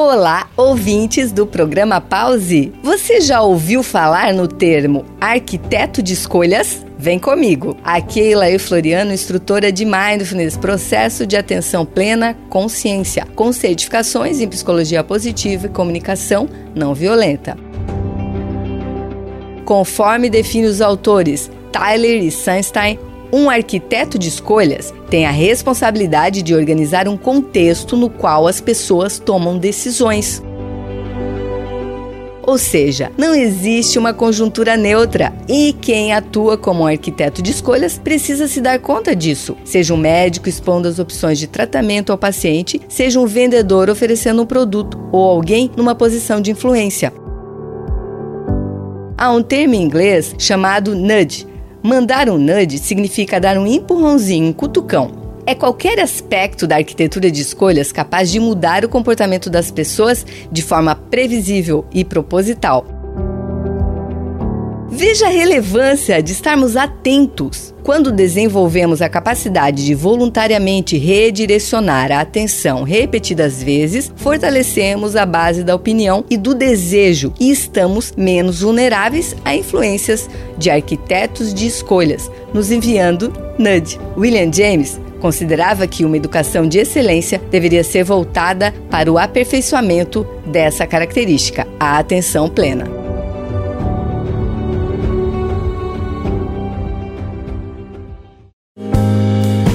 Olá, ouvintes do programa Pause. Você já ouviu falar no termo arquiteto de escolhas? Vem comigo. Aqui é Elaine Floriano, instrutora de Mindfulness, processo de atenção plena, consciência, com certificações em psicologia positiva e comunicação não violenta. Conforme define os autores Tyler e Sunstein, um arquiteto de escolhas tem a responsabilidade de organizar um contexto no qual as pessoas tomam decisões. Ou seja, não existe uma conjuntura neutra e quem atua como um arquiteto de escolhas precisa se dar conta disso. Seja um médico expondo as opções de tratamento ao paciente, seja um vendedor oferecendo um produto ou alguém numa posição de influência. Há um termo em inglês chamado nudge. Mandar um nudge significa dar um empurrãozinho, um cutucão. É qualquer aspecto da arquitetura de escolhas capaz de mudar o comportamento das pessoas de forma previsível e proposital. Veja a relevância de estarmos atentos. Quando desenvolvemos a capacidade de voluntariamente redirecionar a atenção repetidas vezes, fortalecemos a base da opinião e do desejo e estamos menos vulneráveis a influências de arquitetos de escolhas, nos enviando nudge. William James considerava que uma educação de excelência deveria ser voltada para o aperfeiçoamento dessa característica, a atenção plena.